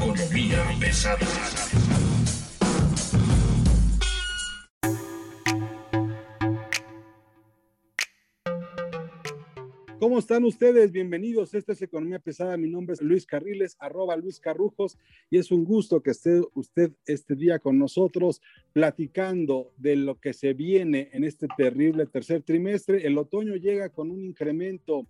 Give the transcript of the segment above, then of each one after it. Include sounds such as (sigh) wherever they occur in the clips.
Economía pesada. ¿Cómo están ustedes? Bienvenidos. Esta es Economía Pesada. Mi nombre es Luis Carriles, arroba Luis Carrujos, y es un gusto que esté usted este día con nosotros platicando de lo que se viene en este terrible tercer trimestre. El otoño llega con un incremento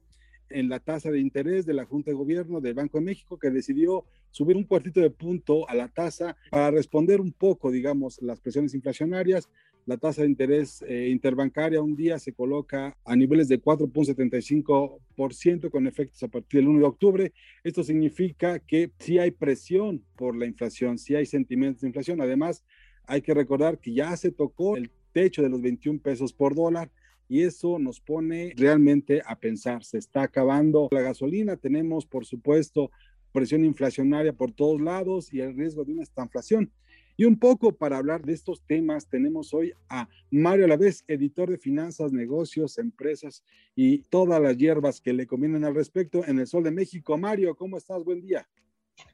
en la tasa de interés de la Junta de Gobierno del Banco de México que decidió subir un cuartito de punto a la tasa para responder un poco, digamos, las presiones inflacionarias. La tasa de interés eh, interbancaria un día se coloca a niveles de 4.75% con efectos a partir del 1 de octubre. Esto significa que sí hay presión por la inflación, sí hay sentimientos de inflación. Además, hay que recordar que ya se tocó el techo de los 21 pesos por dólar y eso nos pone realmente a pensar. Se está acabando la gasolina, tenemos por supuesto presión inflacionaria por todos lados y el riesgo de una estanflación. Y un poco para hablar de estos temas tenemos hoy a Mario Alavés, editor de finanzas, negocios, empresas y todas las hierbas que le convienen al respecto en el Sol de México. Mario, ¿cómo estás? Buen día.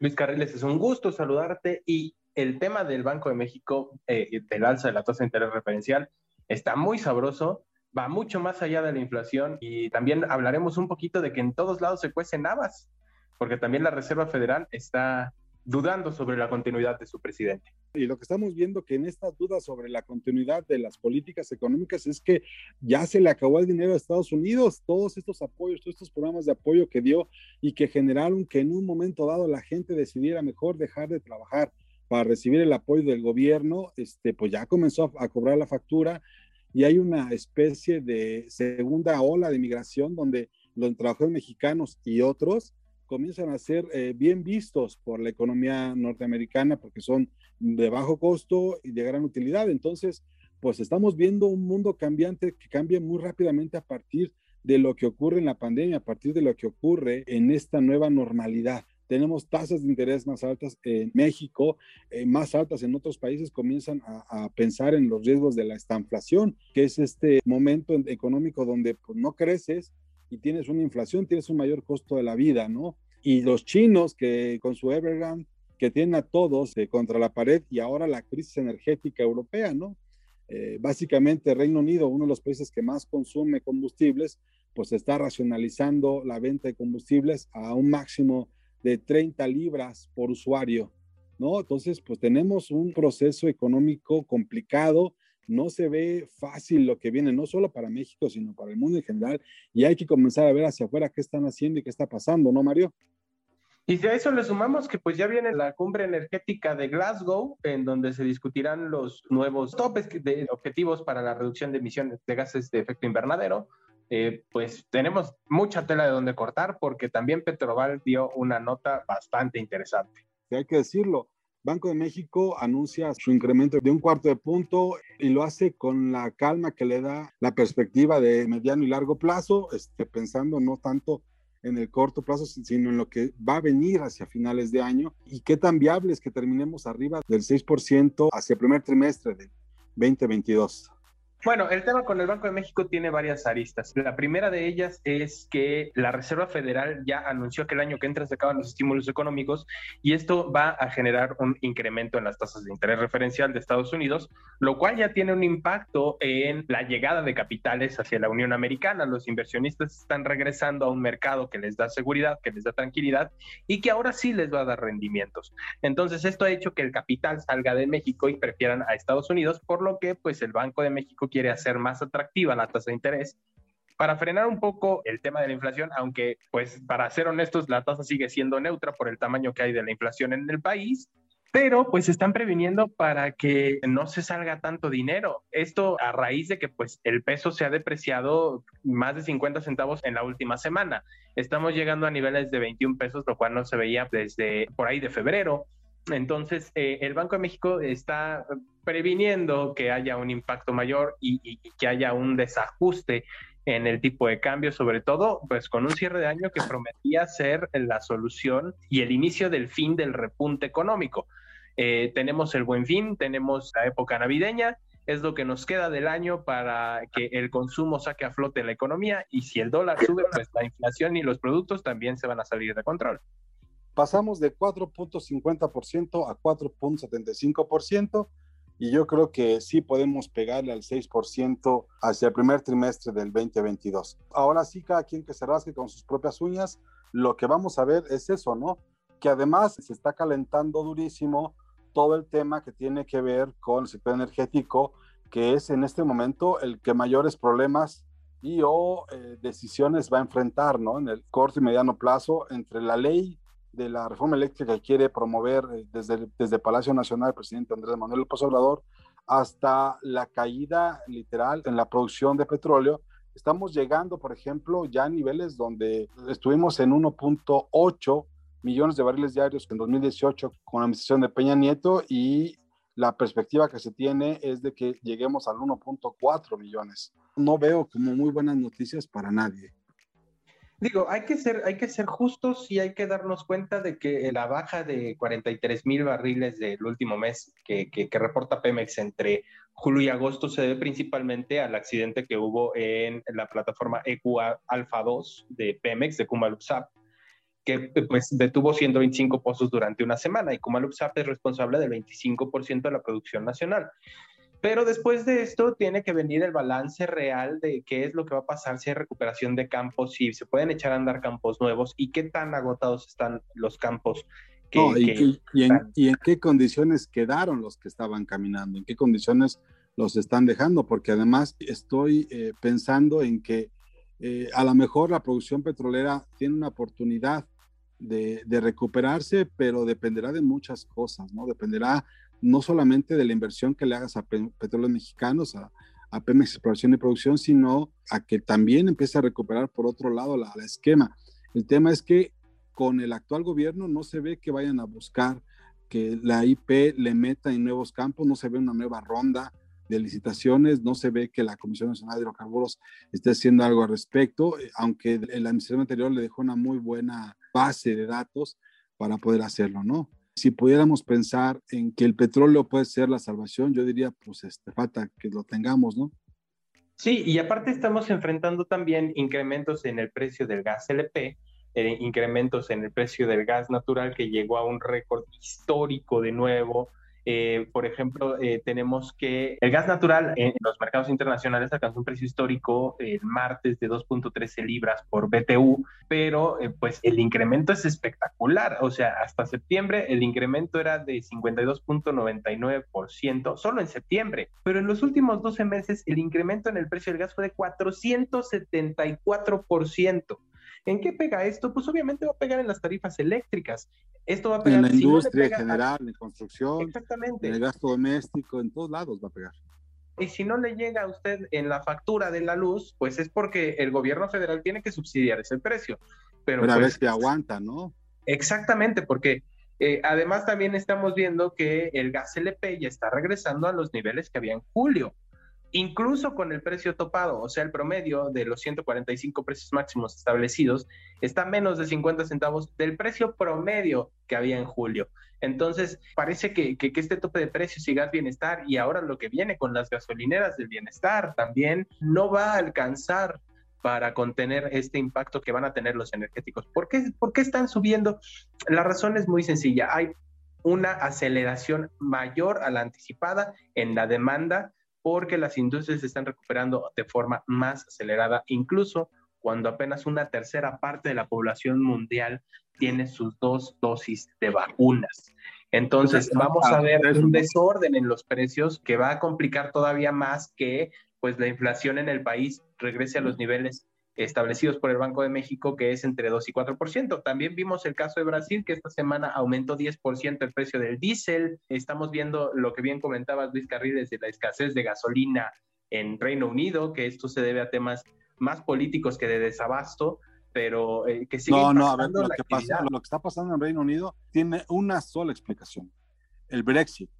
Luis Carriles, es un gusto saludarte y el tema del Banco de México, eh, del alza de la tasa de interés referencial, está muy sabroso, va mucho más allá de la inflación y también hablaremos un poquito de que en todos lados se cuecen habas, porque también la Reserva Federal está dudando sobre la continuidad de su presidente. Y lo que estamos viendo que en estas dudas sobre la continuidad de las políticas económicas es que ya se le acabó el dinero a Estados Unidos, todos estos apoyos, todos estos programas de apoyo que dio y que generaron que en un momento dado la gente decidiera mejor dejar de trabajar para recibir el apoyo del gobierno, este, pues ya comenzó a, a cobrar la factura y hay una especie de segunda ola de migración donde los trabajadores mexicanos y otros comienzan a ser eh, bien vistos por la economía norteamericana porque son de bajo costo y de gran utilidad. Entonces, pues estamos viendo un mundo cambiante que cambia muy rápidamente a partir de lo que ocurre en la pandemia, a partir de lo que ocurre en esta nueva normalidad. Tenemos tasas de interés más altas en México, eh, más altas en otros países, comienzan a, a, pensar en los riesgos de la estanflación, que es este momento económico donde pues, no creces, y tienes una inflación, tienes un mayor costo de la vida, ¿no? Y los chinos que con su Evergrande, que tienen a todos eh, contra la pared y ahora la crisis energética europea, ¿no? Eh, básicamente Reino Unido, uno de los países que más consume combustibles, pues está racionalizando la venta de combustibles a un máximo de 30 libras por usuario, ¿no? Entonces, pues tenemos un proceso económico complicado no se ve fácil lo que viene, no solo para México, sino para el mundo en general, y hay que comenzar a ver hacia afuera qué están haciendo y qué está pasando, ¿no, Mario? Y si a eso le sumamos que pues ya viene la cumbre energética de Glasgow, en donde se discutirán los nuevos topes de objetivos para la reducción de emisiones de gases de efecto invernadero, eh, pues tenemos mucha tela de donde cortar porque también Petroval dio una nota bastante interesante. hay que decirlo, Banco de México anuncia su incremento de un cuarto de punto y lo hace con la calma que le da la perspectiva de mediano y largo plazo, este, pensando no tanto en el corto plazo, sino en lo que va a venir hacia finales de año y qué tan viable es que terminemos arriba del 6% hacia el primer trimestre de 2022. Bueno, el tema con el Banco de México tiene varias aristas. La primera de ellas es que la Reserva Federal ya anunció que el año que entra se acaban los estímulos económicos y esto va a generar un incremento en las tasas de interés referencial de Estados Unidos, lo cual ya tiene un impacto en la llegada de capitales hacia la Unión Americana. Los inversionistas están regresando a un mercado que les da seguridad, que les da tranquilidad y que ahora sí les va a dar rendimientos. Entonces, esto ha hecho que el capital salga de México y prefieran a Estados Unidos, por lo que pues el Banco de México quiere hacer más atractiva la tasa de interés para frenar un poco el tema de la inflación, aunque pues para ser honestos la tasa sigue siendo neutra por el tamaño que hay de la inflación en el país, pero pues están previniendo para que no se salga tanto dinero. Esto a raíz de que pues el peso se ha depreciado más de 50 centavos en la última semana. Estamos llegando a niveles de 21 pesos, lo cual no se veía desde por ahí de febrero. Entonces, eh, el Banco de México está previniendo que haya un impacto mayor y, y, que haya un desajuste en el tipo de cambio, sobre todo pues con un cierre de año que prometía ser la solución y el inicio del fin del repunte económico. Eh, tenemos el buen fin, tenemos la época navideña, es lo que nos queda del año para que el consumo saque a flote la economía y si el dólar sube, pues la inflación y los productos también se van a salir de control. Pasamos de 4.50% a 4.75% y yo creo que sí podemos pegarle al 6% hacia el primer trimestre del 2022. Ahora sí, cada quien que se rasque con sus propias uñas, lo que vamos a ver es eso, ¿no? Que además se está calentando durísimo todo el tema que tiene que ver con el sector energético, que es en este momento el que mayores problemas y o eh, decisiones va a enfrentar ¿no? en el corto y mediano plazo entre la ley de la reforma eléctrica que quiere promover eh, desde, desde Palacio Nacional el presidente Andrés Manuel López Obrador hasta la caída literal en la producción de petróleo. Estamos llegando, por ejemplo, ya a niveles donde estuvimos en 1.8 millones de barriles diarios en 2018 con la administración de Peña Nieto y la perspectiva que se tiene es de que lleguemos al 1.4 millones. No veo como muy buenas noticias para nadie. Digo, hay que ser, hay que ser justos y hay que darnos cuenta de que la baja de 43 mil barriles del último mes que, reporta Pemex entre julio y agosto se debe principalmente al accidente que hubo en la plataforma EQ Alpha 2 de Pemex, de Kumalupsap, que pues detuvo 125 pozos durante una semana y Kumalupsap es responsable del 25% de la producción nacional. Pero después de esto tiene que venir el balance real de qué es lo que va a pasar si hay recuperación de campos, si se pueden echar a andar campos nuevos y qué tan agotados están los campos. Que, no, y, que y, en, y, en, qué condiciones quedaron los que estaban caminando, en qué condiciones los están dejando, porque además estoy eh, pensando en que eh, a lo mejor la producción petrolera tiene una oportunidad de, de, recuperarse, pero dependerá de muchas cosas, ¿no? Dependerá no solamente de la inversión que le hagas a Petróleos Mexicanos, a, a Pemex Exploración y Producción, sino a que también empiece a recuperar por otro lado la, esquema. El tema es que con el actual gobierno no se ve que vayan a buscar que la IP le meta en nuevos campos, no se ve una nueva ronda de licitaciones, no se ve que la Comisión Nacional de Hidrocarburos esté haciendo algo al respecto, aunque la administración anterior le dejó una muy buena base de datos para poder hacerlo, ¿no? Si pudiéramos pensar en que el petróleo puede ser la salvación, yo diría, pues este, falta que lo tengamos, ¿no? Sí, y aparte estamos enfrentando también incrementos en el precio del gas LP, eh, incrementos en el precio del gas natural que llegó a un récord histórico de nuevo, eh, por ejemplo, eh, tenemos que el gas natural en los mercados internacionales alcanzó un precio histórico el martes de 2.13 libras por BTU, pero eh, pues el incremento es espectacular. O sea, hasta septiembre el incremento era de 52.99%, solo en septiembre, pero en los últimos 12 meses el incremento en el precio del gas fue de 474%. ¿En qué pega esto? Pues obviamente va a pegar en las tarifas eléctricas. Esto va a pegar en la industria en general, en construcción, Exactamente. en el gasto doméstico, en todos lados va a pegar. Y si no le llega a usted en la factura de la luz, pues es porque el gobierno federal tiene que subsidiar ese precio. Pero, Pero a pues, veces que aguanta, ¿no? Exactamente, porque eh, además también estamos viendo que el gas LP ya está regresando a los niveles que había en julio incluso con el precio topado, o sea, el promedio de los 145 precios máximos establecidos está menos de 50 centavos del precio promedio que había en julio. Entonces, parece que, este tope de precios y gas bienestar y ahora lo que viene con las gasolineras del bienestar también no va a alcanzar para contener este impacto que van a tener los energéticos. ¿Por qué, ¿Por qué están subiendo? La razón es muy sencilla. Hay una aceleración mayor a la anticipada en la demanda porque las industrias se están recuperando de forma más acelerada, incluso cuando apenas una tercera parte de la población mundial tiene sus dos dosis de vacunas. Entonces, vamos a ver un desorden en los precios que va a complicar todavía más que pues la inflación en el país regrese a los niveles establecidos por el Banco de México, que es entre 2 y 4%. También vimos el caso de Brasil, que esta semana aumentó 10% el precio del diésel. Estamos viendo lo que bien comentaba Luis Carriles de la escasez de gasolina en Reino Unido, que esto se debe a temas más políticos que de desabasto, pero eh, que sigue No, no, a ver, lo que, pasa, lo que está pasando en Reino Unido tiene una sola explicación, el Brexit,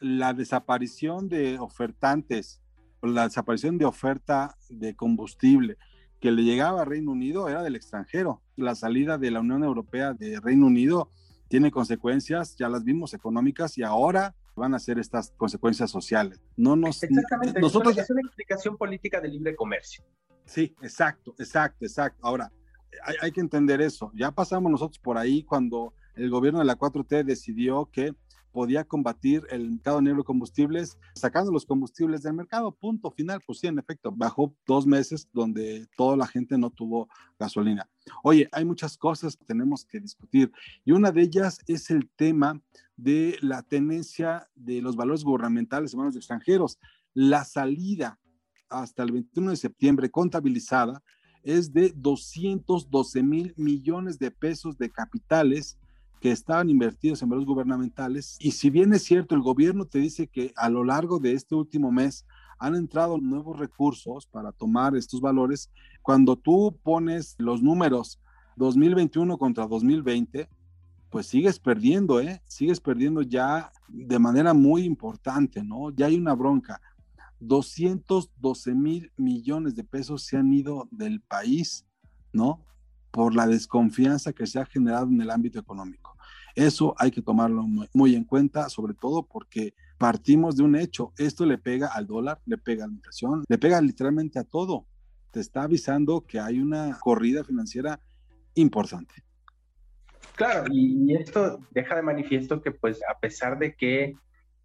la desaparición de ofertantes, la desaparición de oferta de combustible, que le llegaba a Reino Unido era del extranjero. La salida de la Unión Europea de Reino Unido tiene consecuencias, ya las vimos, económicas y ahora van a ser estas consecuencias sociales. No nos, Exactamente, nosotros... es una explicación política de libre comercio. Sí, exacto, exacto, exacto. Ahora, hay, hay, que entender eso. Ya pasamos nosotros por ahí cuando el gobierno de la 4T decidió que podía combatir el mercado negro de combustibles sacando los combustibles del mercado. Punto final. Pues sí, en efecto, bajó dos meses donde toda la gente no tuvo gasolina. Oye, hay muchas cosas que tenemos que discutir y una de ellas es el tema de la tenencia de los valores gubernamentales en manos de extranjeros. La salida hasta el 21 de septiembre contabilizada es de 212 mil millones de pesos de capitales que estaban invertidos en valores gubernamentales. Y si bien es cierto, el gobierno te dice que a lo largo de este último mes han entrado nuevos recursos para tomar estos valores, cuando tú pones los números 2021 contra 2020, pues sigues perdiendo, ¿eh? Sigues perdiendo ya de manera muy importante, ¿no? Ya hay una bronca. 212 mil millones de pesos se han ido del país, ¿no? Por la desconfianza que se ha generado en el ámbito económico. Eso hay que tomarlo muy, en cuenta, sobre todo porque partimos de un hecho. Esto le pega al dólar, le pega a la inflación, le pega literalmente a todo. Te está avisando que hay una corrida financiera importante. Claro, y esto deja de manifiesto que pues a pesar de que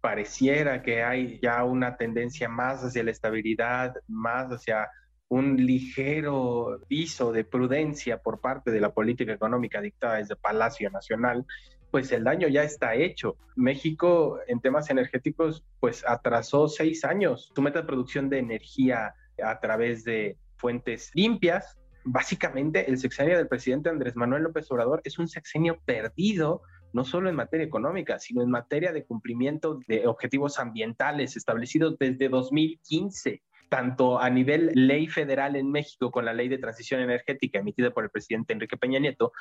pareciera que hay ya una tendencia más hacia la estabilidad, más hacia un ligero viso de prudencia por parte de la política económica dictada desde Palacio Nacional, pues el daño ya está hecho. México en temas energéticos pues atrasó seis años su meta de producción de energía a través de fuentes limpias. Básicamente el sexenio del presidente Andrés Manuel López Obrador es un sexenio perdido no solo en materia económica, sino en materia de cumplimiento de objetivos ambientales establecidos desde 2015 tanto a nivel ley federal en México con la ley de transición energética emitida por el presidente Enrique Peña Nieto,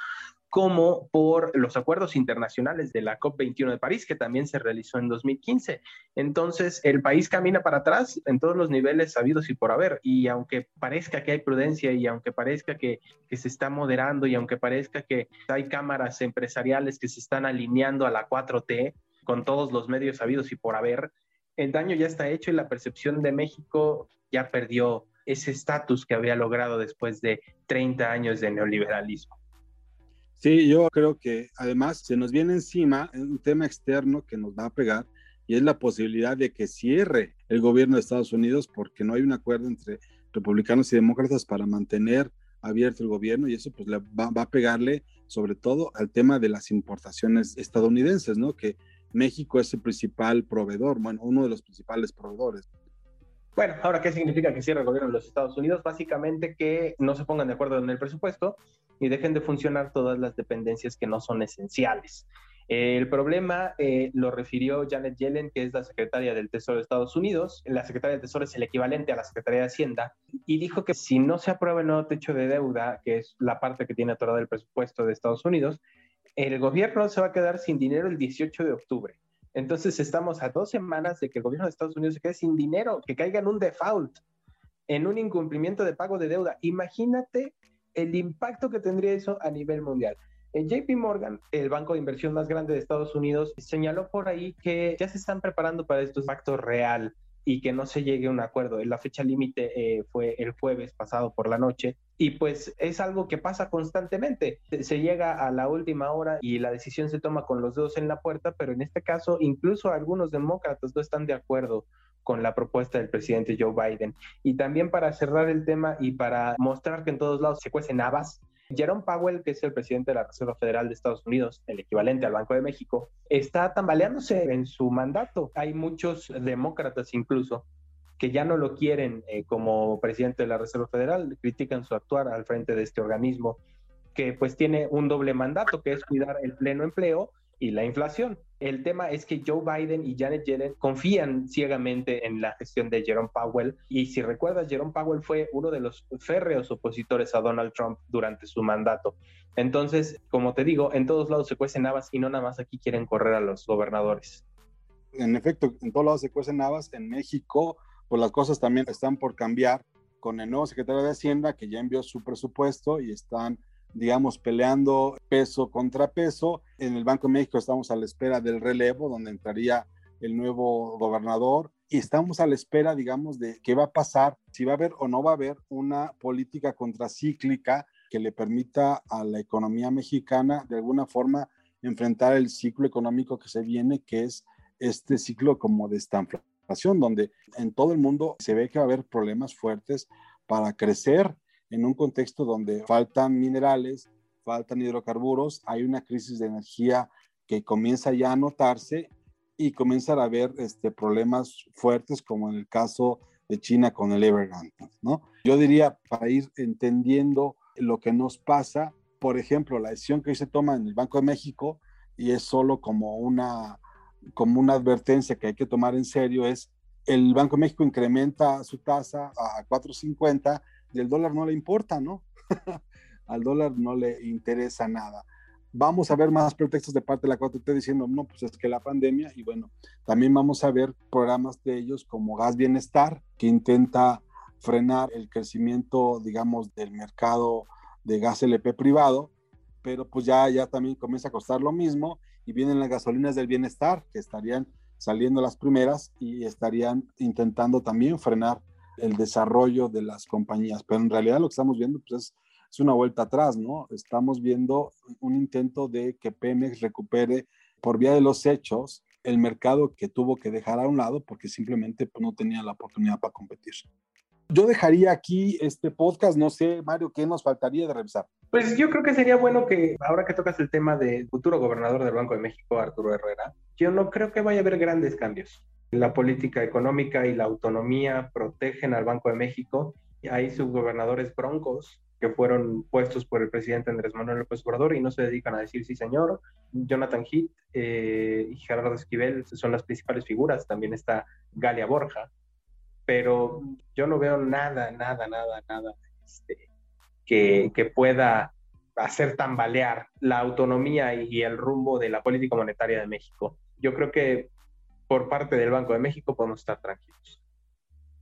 como por los acuerdos internacionales de la COP21 de París, que también se realizó en 2015. Entonces, el país camina para atrás en todos los niveles sabidos y por haber. Y aunque parezca que hay prudencia y aunque parezca que, se está moderando y aunque parezca que hay cámaras empresariales que se están alineando a la 4T, con todos los medios sabidos y por haber, el daño ya está hecho y la percepción de México ya perdió ese estatus que había logrado después de 30 años de neoliberalismo. Sí, yo creo que además se nos viene encima un tema externo que nos va a pegar y es la posibilidad de que cierre el gobierno de Estados Unidos porque no hay un acuerdo entre republicanos y demócratas para mantener abierto el gobierno y eso pues va, va, a pegarle sobre todo al tema de las importaciones estadounidenses, ¿no? Que México es el principal proveedor, bueno, uno de los principales proveedores. Bueno, ahora, ¿qué significa que cierre el gobierno de los Estados Unidos? Básicamente que no se pongan de acuerdo en el presupuesto y dejen de funcionar todas las dependencias que no son esenciales. el problema eh, lo refirió Janet Yellen, que es la secretaria del Tesoro de Estados Unidos. La secretaria del Tesoro es el equivalente a la secretaria de Hacienda y dijo que si no se aprueba el nuevo techo de deuda, que es la parte que tiene atorada el presupuesto de Estados Unidos, el gobierno se va a quedar sin dinero el 18 de octubre. Entonces estamos a dos semanas de que el gobierno de Estados Unidos se quede sin dinero, que caiga en un default, en un incumplimiento de pago de deuda. Imagínate el impacto que tendría eso a nivel mundial. En JP Morgan, el banco de inversión más grande de Estados Unidos, señaló por ahí que ya se están preparando para estos impactos real y que no se llegue a un acuerdo. La fecha límite eh, fue el jueves pasado por la noche y pues es algo que pasa constantemente. Se llega a la última hora y la decisión se toma con los dedos en la puerta, pero en este caso incluso algunos demócratas no están de acuerdo con la propuesta del presidente Joe Biden. Y también para cerrar el tema y para mostrar que en todos lados se cuecen habas, Jerome Powell, que es el presidente de la Reserva Federal de Estados Unidos, el equivalente al Banco de México, está tambaleándose en su mandato. Hay muchos demócratas incluso que ya no lo quieren eh, como presidente de la Reserva Federal, critican su actuar al frente de este organismo que pues tiene un doble mandato, que es cuidar el pleno empleo y la inflación. El tema es que Joe Biden y Janet Yellen confían ciegamente en la gestión de Jerome Powell y si recuerdas, Jerome Powell fue uno de los férreos opositores a Donald Trump durante su mandato. Entonces, como te digo, en todos lados se cuecen habas y no nada más aquí quieren correr a los gobernadores. En efecto, en todos lados se cuecen habas. En México, pues las cosas también están por cambiar con el nuevo secretario de Hacienda que ya envió su presupuesto y están digamos, peleando peso contra peso. En el Banco de México estamos a la espera del relevo, donde entraría el nuevo gobernador y estamos a la espera, digamos, de qué va a pasar, si va a haber o no va a haber una política contracíclica que le permita a la economía mexicana de alguna forma enfrentar el ciclo económico que se viene, que es este ciclo como de estanflación, donde en todo el mundo se ve que va a haber problemas fuertes para crecer en un contexto donde faltan minerales, faltan hidrocarburos, hay una crisis de energía que comienza ya a notarse y comienzan a haber este, problemas fuertes como en el caso de China con el Evergrande, ¿no? Yo diría, para ir entendiendo lo que nos pasa, por ejemplo, la decisión que hoy se toma en el Banco de México, y es solo como una, como una advertencia que hay que tomar en serio, es el Banco de México incrementa su tasa a 4.50 y el dólar no le importa, ¿no? (laughs) Al dólar no le interesa nada. Vamos a ver más pretextos de parte de la 4T diciendo, no, pues es que la pandemia, y bueno, también vamos a ver programas de ellos como Gas Bienestar, que intenta frenar el crecimiento, digamos, del mercado de gas LP privado, pero pues ya, ya también comienza a costar lo mismo y vienen las gasolinas del bienestar que estarían saliendo las primeras y estarían intentando también frenar el desarrollo de las compañías. Pero en realidad lo que estamos viendo pues, es, una vuelta atrás, ¿no? Estamos viendo un intento de que Pemex recupere por vía de los hechos el mercado que tuvo que dejar a un lado porque simplemente no tenía la oportunidad para competir. Yo dejaría aquí este podcast, no sé, Mario, ¿qué nos faltaría de revisar? Pues yo creo que sería bueno que, ahora que tocas el tema del futuro gobernador del Banco de México, Arturo Herrera, yo no creo que vaya a haber grandes cambios. La política económica y la autonomía protegen al Banco de México. Hay subgobernadores broncos que fueron puestos por el presidente Andrés Manuel López Obrador y no se dedican a decir sí señor. Jonathan Heath y Gerardo Esquivel son las principales figuras. También está Galia Borja. Pero yo no veo nada, nada, nada, nada este, que, que pueda hacer tambalear la autonomía y el rumbo de la política monetaria de México. Yo creo que por parte del Banco de México podemos estar tranquilos.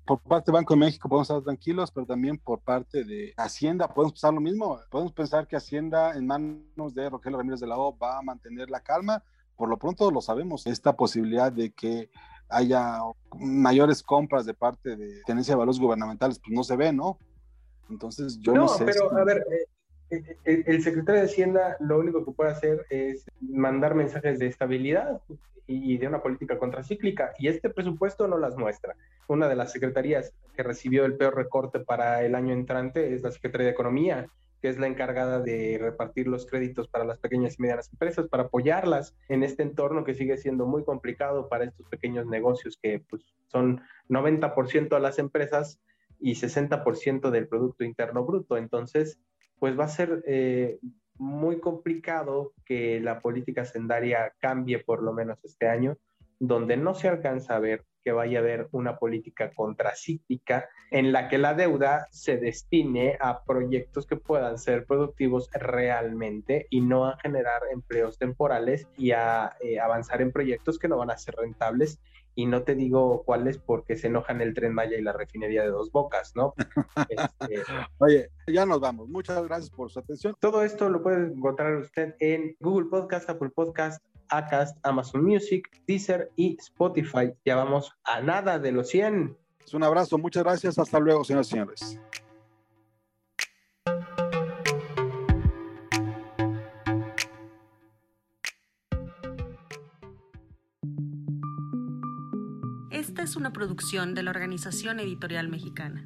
Por parte del Banco de México podemos estar tranquilos, pero también por parte de Hacienda podemos pensar lo mismo. Podemos pensar que Hacienda en manos de Rogelio Ramírez de la O va a mantener la calma. Por lo pronto lo sabemos, esta posibilidad de que haya mayores compras de parte de tenencia de valores gubernamentales, pues no se ve, ¿no? Entonces yo no, sé. Pero a ver, eh, eh, el secretario de Hacienda lo único que puede hacer es mandar mensajes de estabilidad y de una política contracíclica, y este presupuesto no las muestra. Una de las secretarías que recibió el peor recorte para el año entrante es la Secretaría de Economía, que es la encargada de repartir los créditos para las pequeñas y medianas empresas, para apoyarlas en este entorno que sigue siendo muy complicado para estos pequeños negocios que pues, son 90% a las empresas y 60% del Producto Interno Bruto. Entonces, pues va a ser eh, muy complicado que la política sendaria cambie por lo menos este año, donde no se alcanza a ver que vaya a haber una política contracíclica en la que la deuda se destine a proyectos que puedan ser productivos realmente y no a generar empleos temporales y a eh, avanzar en proyectos que no van a ser rentables y no te digo cuáles porque se enojan el tren Maya y la refinería de dos bocas, ¿no? (laughs) Este, Oye, ya nos vamos. Muchas gracias por su atención. Todo esto lo puede encontrar usted en Google Podcast, Apple Podcast, Acast, Amazon Music, Deezer y Spotify. Ya vamos a nada de los 100. Un abrazo, muchas gracias. Hasta luego, señoras y señores. es una producción de la Organización Editorial Mexicana.